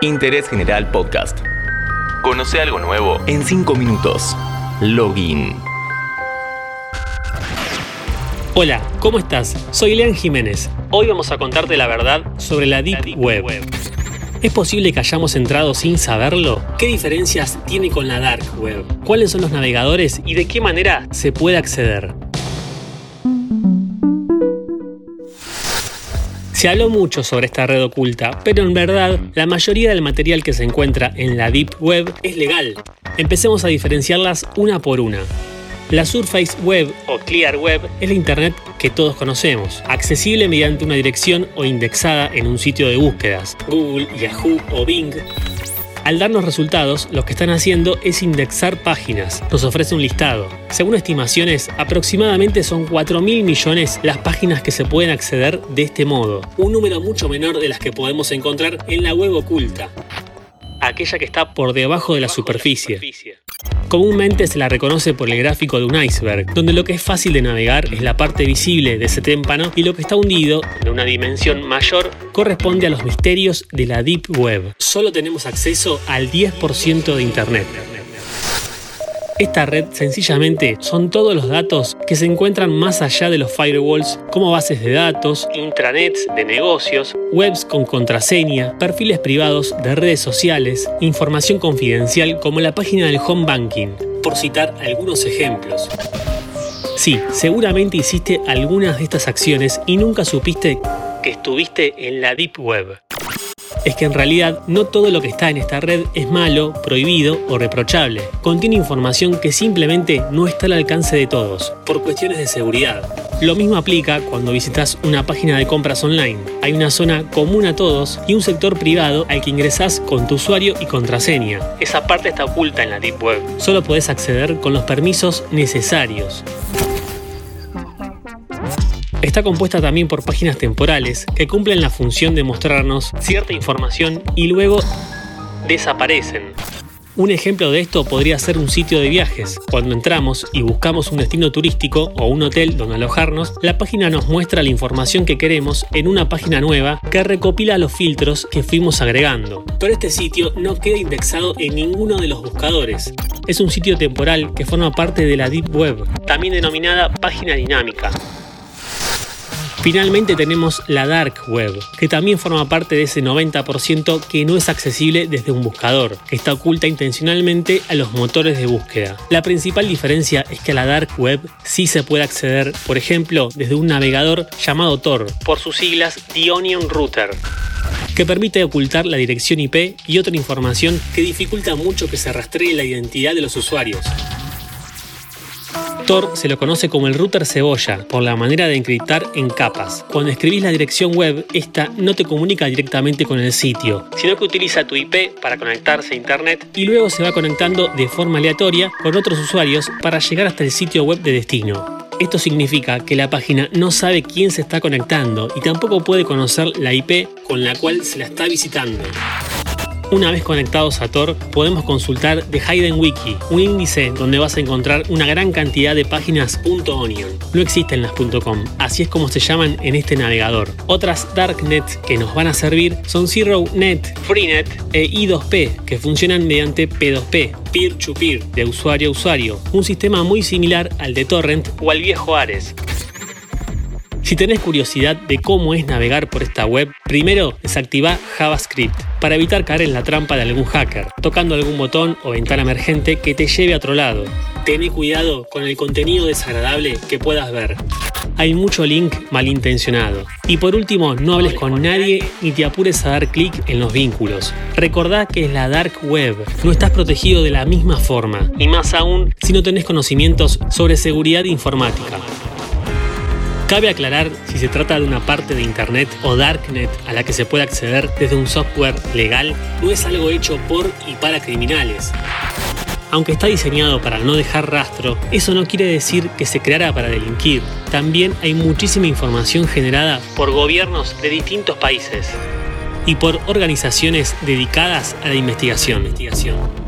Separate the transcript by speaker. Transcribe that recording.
Speaker 1: Interés General Podcast. Conoce algo nuevo en 5 minutos. Login.
Speaker 2: Hola, ¿cómo estás? Soy Lean Jiménez. Hoy vamos a contarte la verdad sobre la Deep, Web. ¿Es posible que hayamos entrado sin saberlo? ¿Qué diferencias tiene con la Dark Web? ¿Cuáles son los navegadores y de qué manera se puede acceder? Se habló mucho sobre esta red oculta, pero en verdad la mayoría del material que se encuentra en la Deep Web es legal. Empecemos a diferenciarlas una por una. La Surface Web o Clear Web es la Internet que todos conocemos, accesible mediante una dirección o indexada en un sitio de búsquedas, Google, Yahoo o Bing, al darnos resultados, lo que están haciendo es indexar páginas. Nos ofrece un listado. Según estimaciones, aproximadamente son 4.000 millones las páginas que se pueden acceder de este modo, un número mucho menor de las que podemos encontrar en la web oculta, aquella que está por debajo de la superficie. Comúnmente se la reconoce por el gráfico de un iceberg, donde lo que es fácil de navegar es la parte visible de ese témpano y lo que está hundido, en una dimensión mayor, corresponde a los misterios de la Deep Web. Solo tenemos acceso al 10% de Internet. Esta red sencillamente son todos los datos que se encuentran más allá de los firewalls como bases de datos, intranets de negocios, webs con contraseña, perfiles privados de redes sociales, información confidencial como la página del home banking, por citar algunos ejemplos. Sí, seguramente hiciste algunas de estas acciones y nunca supiste que estuviste en la Deep Web es que en realidad no todo lo que está en esta red es malo, prohibido o reprochable. Contiene información que simplemente no está al alcance de todos, por cuestiones de seguridad. Lo mismo aplica cuando visitas una página de compras online. Hay una zona común a todos y un sector privado al que ingresas con tu usuario y contraseña. Esa parte está oculta en la Deep Web. Solo puedes acceder con los permisos necesarios. Está compuesta también por páginas temporales que cumplen la función de mostrarnos cierta información y luego desaparecen. Un ejemplo de esto podría ser un sitio de viajes. Cuando entramos y buscamos un destino turístico o un hotel donde alojarnos, la página nos muestra la información que queremos en una página nueva que recopila los filtros que fuimos agregando. Pero este sitio no queda indexado en ninguno de los buscadores. Es un sitio temporal que forma parte de la Deep Web, también denominada página dinámica. Finalmente tenemos la Dark Web, que también forma parte de ese 90% que no es accesible desde un buscador, que está oculta intencionalmente a los motores de búsqueda. La principal diferencia es que a la Dark Web sí se puede acceder, por ejemplo, desde un navegador llamado Tor, por sus siglas The Onion Router que permite ocultar la dirección IP y otra información que dificulta mucho que se rastree la identidad de los usuarios. Tor se lo conoce como el router cebolla por la manera de encriptar en capas. Cuando escribís la dirección web, esta no te comunica directamente con el sitio, sino que utiliza tu IP para conectarse a internet y luego se va conectando de forma aleatoria con otros usuarios para llegar hasta el sitio web de destino. Esto significa que la página no sabe quién se está conectando y tampoco puede conocer la IP con la cual se la está visitando. Una vez conectados a Tor, podemos consultar The Hidden Wiki, un índice donde vas a encontrar una gran cantidad de páginas .onion. No existen las .com, así es como se llaman en este navegador. Otras darknets que nos van a servir son ZeroNet, Freenet e I2P, que funcionan mediante P2P, peer-to-peer, -peer, de usuario a usuario, un sistema muy similar al de Torrent o al viejo Ares. Si tenés curiosidad de cómo es navegar por esta web, primero desactiva JavaScript para evitar caer en la trampa de algún hacker, tocando algún botón o ventana emergente que te lleve a otro lado. Tené cuidado con el contenido desagradable que puedas ver. Hay mucho link malintencionado. Y por último, no hables con nadie ni te apures a dar clic en los vínculos. Recordá que es la dark web. No estás protegido de la misma forma. Y más aún si no tenés conocimientos sobre seguridad informática. Cabe aclarar si se trata de una parte de Internet o Darknet a la que se puede acceder desde un software legal, no es algo hecho por y para criminales. Aunque está diseñado para no dejar rastro, eso no quiere decir que se creara para delinquir. También hay muchísima información generada por gobiernos de distintos países y por organizaciones dedicadas a la investigación.